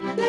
Yeah.